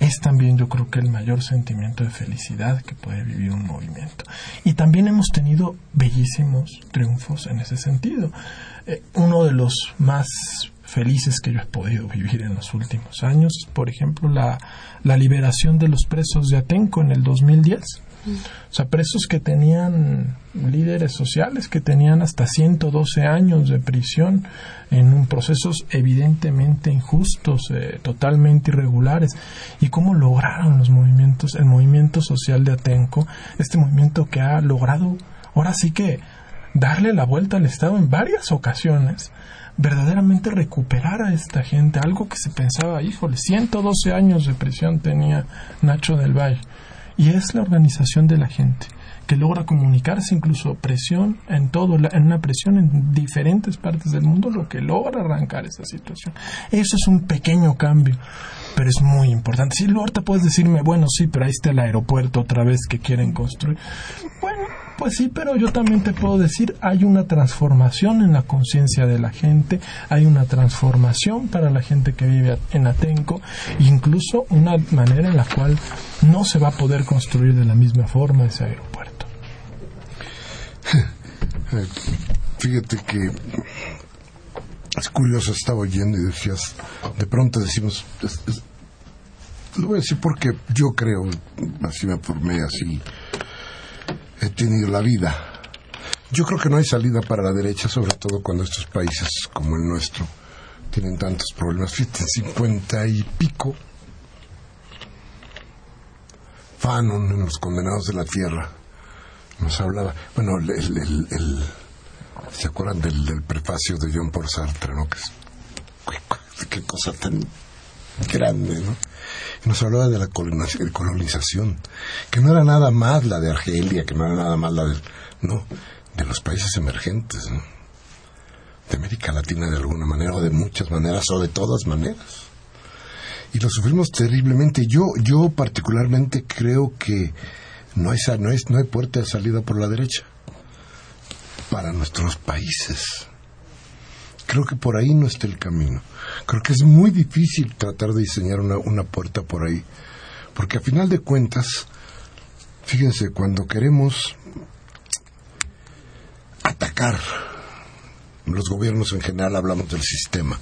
es también yo creo que el mayor sentimiento de felicidad que puede vivir un movimiento. Y también hemos tenido bellísimos triunfos en ese sentido. Eh, uno de los más felices que yo he podido vivir en los últimos años. Por ejemplo, la, liberación de los presos de Atenco en el 2010. O sea, presos que tenían líderes sociales, que tenían hasta 112 años de prisión en un procesos evidentemente injustos, eh, totalmente irregulares. Y cómo lograron los movimientos, el movimiento social de Atenco, este movimiento que ha logrado, ahora sí que darle la vuelta al Estado en varias ocasiones verdaderamente recuperar a esta gente, algo que se pensaba, híjole, 112 años de prisión tenía Nacho del Valle, y es la organización de la gente que logra comunicarse incluso presión en todo en una presión en diferentes partes del mundo lo que logra arrancar esa situación. Eso es un pequeño cambio pero es muy importante. Si ahorita puedes decirme bueno sí pero ahí está el aeropuerto otra vez que quieren construir. Bueno pues sí, pero yo también te puedo decir, hay una transformación en la conciencia de la gente, hay una transformación para la gente que vive en Atenco, incluso una manera en la cual no se va a poder construir de la misma forma ese aeropuerto. Fíjate que es curioso, estaba oyendo y decías, de pronto decimos, lo voy a decir porque yo creo, así me formé así he tenido la vida. Yo creo que no hay salida para la derecha, sobre todo cuando estos países como el nuestro tienen tantos problemas. Fíjate, cincuenta y pico. Fanon, en Los Condenados de la Tierra, nos hablaba. Bueno, el, ¿se acuerdan del, prefacio de John Paul Sartre, no? qué cosa tan grande, ¿no? Nos hablaba de la colonización, que no era nada más la de Argelia, que no era nada más la de, no, de los países emergentes, de América Latina de alguna manera, o de muchas maneras, o de todas maneras. Y lo sufrimos terriblemente. Yo, yo particularmente creo que no hay, no, hay, no hay puerta de salida por la derecha para nuestros países. Creo que por ahí no está el camino. Creo que es muy difícil tratar de diseñar una, una puerta por ahí, porque a final de cuentas, fíjense, cuando queremos atacar los gobiernos en general hablamos del sistema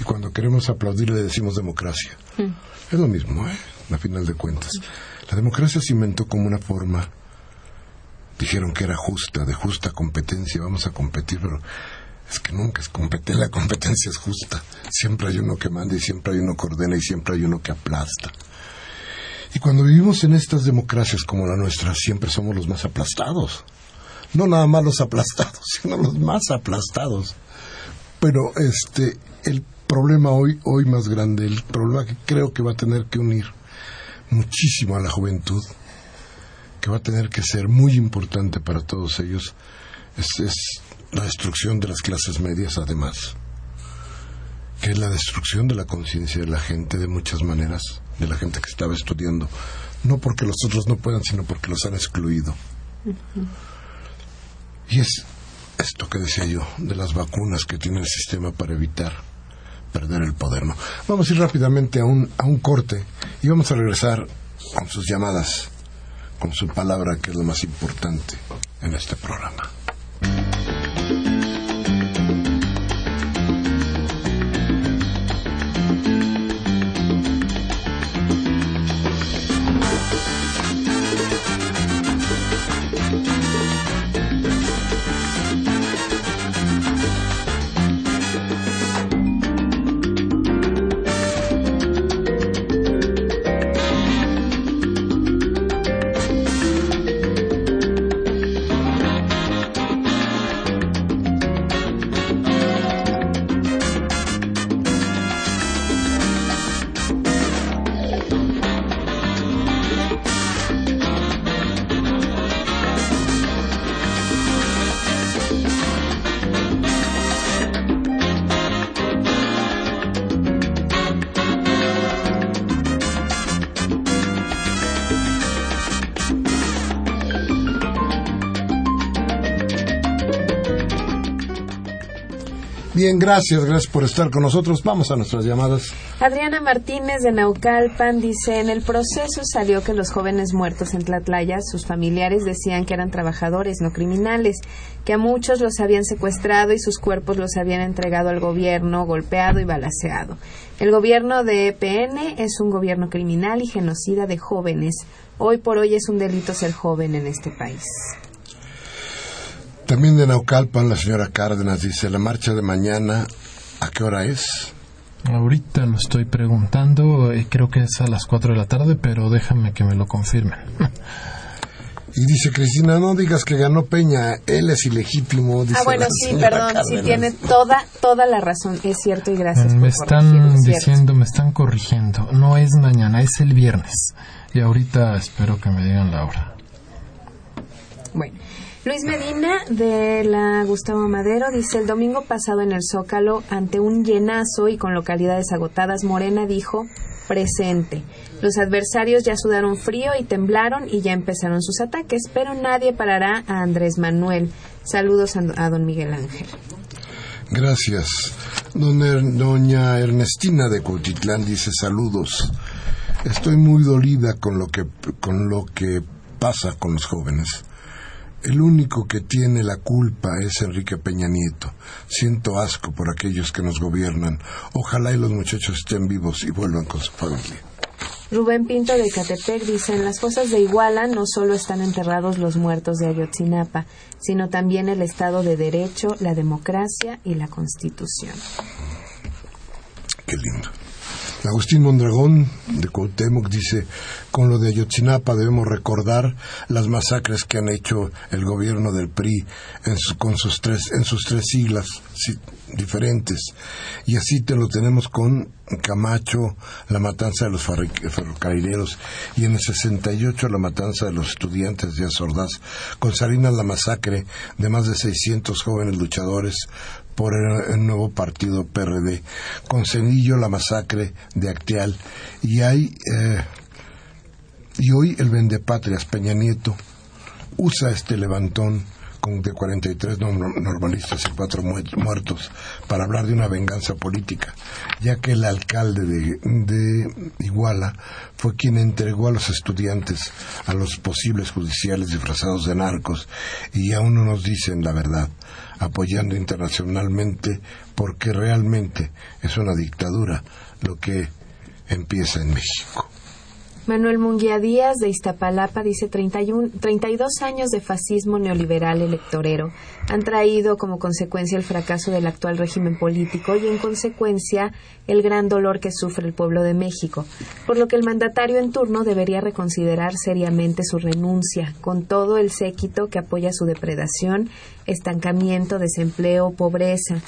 y cuando queremos aplaudir le decimos democracia. Mm. Es lo mismo, ¿eh? A final de cuentas. La democracia se inventó como una forma dijeron que era justa, de justa competencia, vamos a competir, pero es que nunca es competir, la competencia es justa. Siempre hay uno que manda y siempre hay uno que ordena y siempre hay uno que aplasta. Y cuando vivimos en estas democracias como la nuestra, siempre somos los más aplastados. No nada más los aplastados, sino los más aplastados. Pero este, el problema hoy, hoy más grande, el problema que creo que va a tener que unir muchísimo a la juventud, que va a tener que ser muy importante para todos ellos, es la destrucción de las clases medias además, que es la destrucción de la conciencia de la gente de muchas maneras, de la gente que estaba estudiando, no porque los otros no puedan, sino porque los han excluido. Y es esto que decía yo, de las vacunas que tiene el sistema para evitar perder el poder. ¿no? Vamos a ir rápidamente a un, a un corte y vamos a regresar con sus llamadas, con su palabra, que es lo más importante en este programa. Bien, gracias, gracias por estar con nosotros. Vamos a nuestras llamadas. Adriana Martínez de Naucalpan dice, en el proceso salió que los jóvenes muertos en Tlatlaya, sus familiares decían que eran trabajadores, no criminales, que a muchos los habían secuestrado y sus cuerpos los habían entregado al gobierno, golpeado y balaceado. El gobierno de EPN es un gobierno criminal y genocida de jóvenes. Hoy por hoy es un delito ser joven en este país. También de Naucalpan, la señora Cárdenas dice, la marcha de mañana, ¿a qué hora es? Ahorita lo estoy preguntando, eh, creo que es a las 4 de la tarde, pero déjame que me lo confirmen. Y dice Cristina, no digas que ganó Peña, él es ilegítimo. ah, bueno, sí, perdón, sí tiene toda, toda la razón, es cierto y gracias. Me están diciendo, me están corrigiendo, no es mañana, es el viernes. Y ahorita espero que me digan la hora. Bueno. Luis Medina de la Gustavo Madero dice el domingo pasado en el Zócalo ante un llenazo y con localidades agotadas Morena dijo presente. Los adversarios ya sudaron frío y temblaron y ya empezaron sus ataques, pero nadie parará a Andrés Manuel. Saludos a, don Miguel Ángel. Gracias. Doña Ernestina de Cotitlán dice saludos. Estoy muy dolida con lo que con lo que pasa con los jóvenes. El único que tiene la culpa es Enrique Peña Nieto. Siento asco por aquellos que nos gobiernan. Ojalá y los muchachos estén vivos y vuelvan con su familia. Rubén Pinto de Catepec dice, en las fosas de Iguala no solo están enterrados los muertos de Ayotzinapa, sino también el Estado de Derecho, la democracia y la Constitución. Qué lindo. Agustín Mondragón de Cuauhtémoc dice, con lo de Ayotzinapa debemos recordar las masacres que han hecho el gobierno del PRI en, con sus tres, en sus tres siglas diferentes. Y así te lo tenemos con Camacho, la matanza de los ferrocarrileros, y en el 68 la matanza de los estudiantes de Azordaz, con Salinas la masacre de más de 600 jóvenes luchadores por el, nuevo partido PRD, con Cenillo la masacre de Acteal y hay eh, y hoy el vendepatrias Peña Nieto usa este levantón con de 43 normalistas y cuatro muertos para hablar de una venganza política, ya que el alcalde de, de, Iguala fue quien entregó a los estudiantes a los posibles judiciales disfrazados de narcos y aún no nos dicen la verdad apoyando internacionalmente porque realmente es una dictadura lo que empieza en México. Manuel Munguía Díaz de Iztapalapa dice 31, 32 años de fascismo neoliberal electorero han traído como consecuencia el fracaso del actual régimen político y en consecuencia el gran dolor que sufre el pueblo de México, por lo que el mandatario en turno debería reconsiderar seriamente su renuncia, con todo el séquito que apoya su depredación, estancamiento, desempleo, pobreza.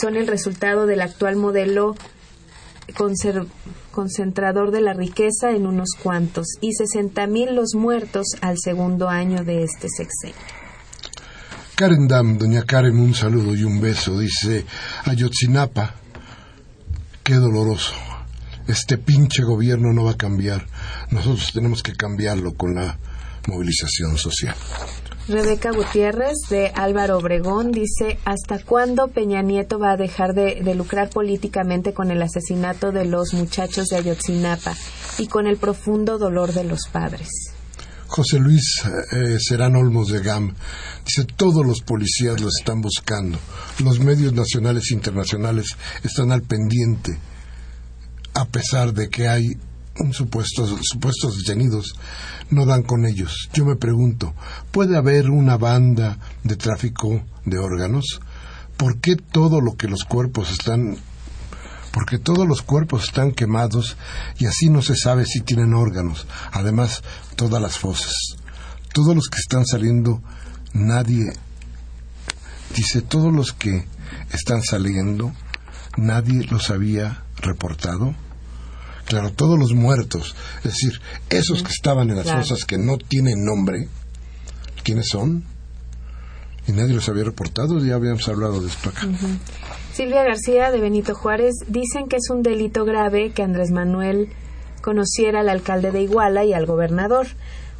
Son el resultado del actual modelo concentrador de la riqueza en unos cuantos y 60.000 los muertos al segundo año de este sexenio. Karen Dam, doña Karen, un saludo y un beso. Dice Ayotzinapa, qué doloroso. Este pinche gobierno no va a cambiar. Nosotros tenemos que cambiarlo con la movilización social. Rebeca Gutiérrez de Álvaro Obregón dice, ¿hasta cuándo Peña Nieto va a dejar de, lucrar políticamente con el asesinato de los muchachos de Ayotzinapa y con el profundo dolor de los padres? José Luis eh, Serán Olmos de GAM dice, todos los policías lo están buscando, los medios nacionales e internacionales están al pendiente, a pesar de que hay supuestos, supuestos detenidos no dan con ellos. Yo me pregunto, ¿puede haber una banda de tráfico de órganos? ¿Por qué todo lo que los cuerpos están porque todos los cuerpos están quemados y así no se sabe si tienen órganos. Además, todas las fosas, todos los que están saliendo, nadie dice todos los que están saliendo, nadie los había reportado. Claro, todos los muertos, es decir, esos que estaban en las fosas que no tienen nombre, ¿quiénes son? Y nadie los había reportado, ya habíamos hablado de esto acá. Silvia García de Benito Juárez dicen que es un delito grave que Andrés Manuel conociera al alcalde de Iguala y al gobernador.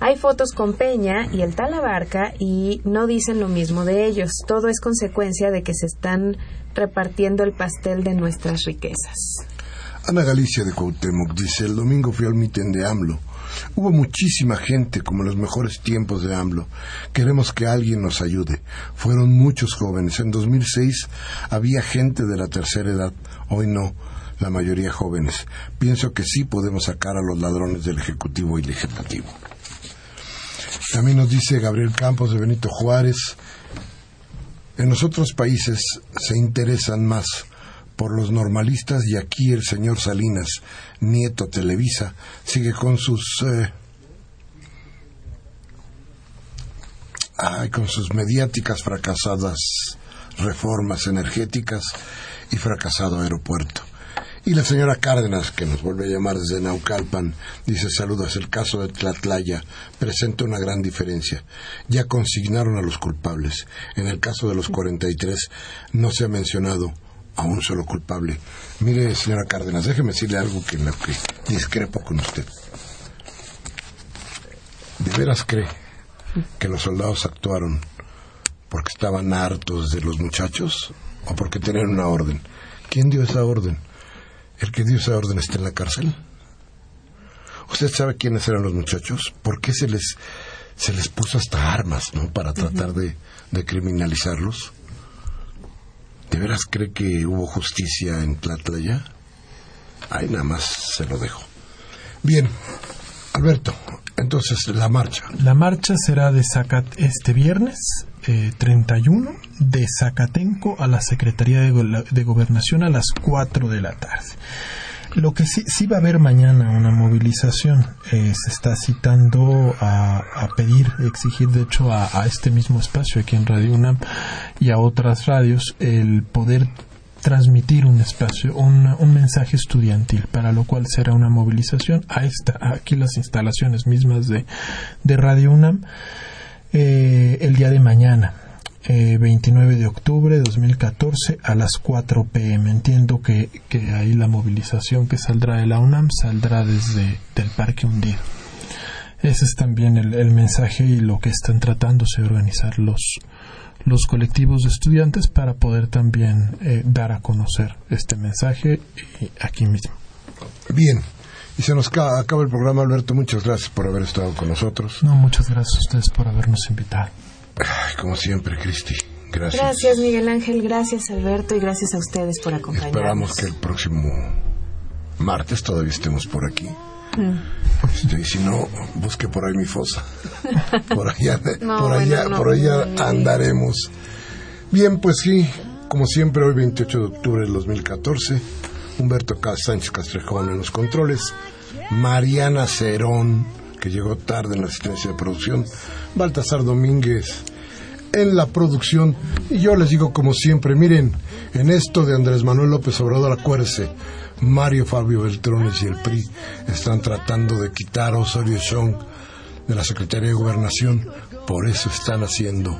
Hay fotos con Peña y el Talabarca y no dicen lo mismo de ellos. Todo es consecuencia de que se están repartiendo el pastel de nuestras riquezas. Ana Galicia de Cuauhtémoc dice, el domingo fui al mitin de AMLO. Hubo muchísima gente, como en los mejores tiempos de AMLO. Queremos que alguien nos ayude. Fueron muchos jóvenes. En 2006 había gente de la tercera edad. Hoy no, la mayoría jóvenes. Pienso que sí podemos sacar a los ladrones del Ejecutivo y Legislativo. También nos dice Gabriel Campos de Benito Juárez, en los otros países se interesan más por los normalistas y aquí el señor Salinas, nieto Televisa, sigue con sus eh, con sus mediáticas fracasadas reformas energéticas y fracasado aeropuerto. Y la señora Cárdenas, que nos vuelve a llamar desde Naucalpan, dice saludos, el caso de Tlatlaya presenta una gran diferencia. Ya consignaron a los culpables. En el caso de los 43 no se ha mencionado a un solo culpable. Mire, señora Cárdenas, déjeme decirle algo que, lo que discrepo con usted. ¿De veras cree que los soldados actuaron porque estaban hartos de los muchachos o porque tenían una orden? ¿Quién dio esa orden? ¿El que dio esa orden está en la cárcel? ¿Usted sabe quiénes eran los muchachos? ¿Por qué se les, se les puso hasta armas, ¿no? Para tratar de, de criminalizarlos. ¿De veras cree que hubo justicia en Tlatlaya? Ahí nada más se lo dejo. Bien, Alberto, entonces la marcha. La marcha será de Zacat este viernes eh, 31 de Zacatenco a la Secretaría de, de Gobernación a las 4 de la tarde. Lo que sí, sí va a haber mañana una movilización. Eh, se está citando a, a, pedir, exigir de hecho a, a, este mismo espacio aquí en Radio UNAM y a otras radios el poder transmitir un espacio, un, un mensaje estudiantil, para lo cual será una movilización a esta, aquí las instalaciones mismas de, de Radio UNAM eh, el día de mañana. 29 eh, de octubre de 2014 a las 4 pm. Entiendo que, que ahí la movilización que saldrá de la UNAM saldrá desde el Parque Hundido. Ese es también el, mensaje y lo que están tratando de organizar los, los colectivos de estudiantes para poder también eh, dar a conocer este mensaje aquí mismo. Bien, y se nos acaba el programa, Alberto. Muchas gracias por haber estado con nosotros. No, muchas gracias a ustedes por habernos invitado como siempre, Cristi. Gracias. Gracias, Miguel Ángel. Gracias, Alberto. Y gracias a ustedes por acompañarnos. Esperamos que el próximo martes todavía estemos por aquí. Este, y si no, busque por ahí mi fosa. Por allá, por allá, por allá andaremos. Bien, pues sí, como siempre, hoy 28 de octubre del 2014, Humberto Sánchez Castrejón en los controles, Mariana Cerón, que llegó tarde en la asistencia de producción, Baltasar Domínguez en la producción, y yo les digo como siempre, miren, en esto de Andrés Manuel López Obrador, acuérdese, Mario Fabio Beltrones y el PRI están tratando de quitar a Osorio Chong de la Secretaría de Gobernación, por eso están haciendo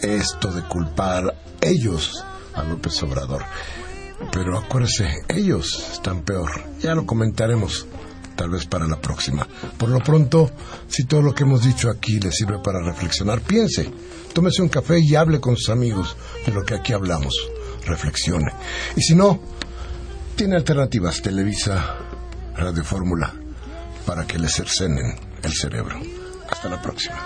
esto de culpar ellos a López Obrador. Pero acuérdese, ellos están peor. Ya lo comentaremos tal vez para la próxima. Por lo pronto, si todo lo que hemos dicho aquí le sirve para reflexionar, piense, tómese un café y hable con sus amigos de lo que aquí hablamos. Reflexione. Y si no, tiene alternativas, Televisa, Radio Fórmula, para que le cercenen el cerebro. Hasta la próxima.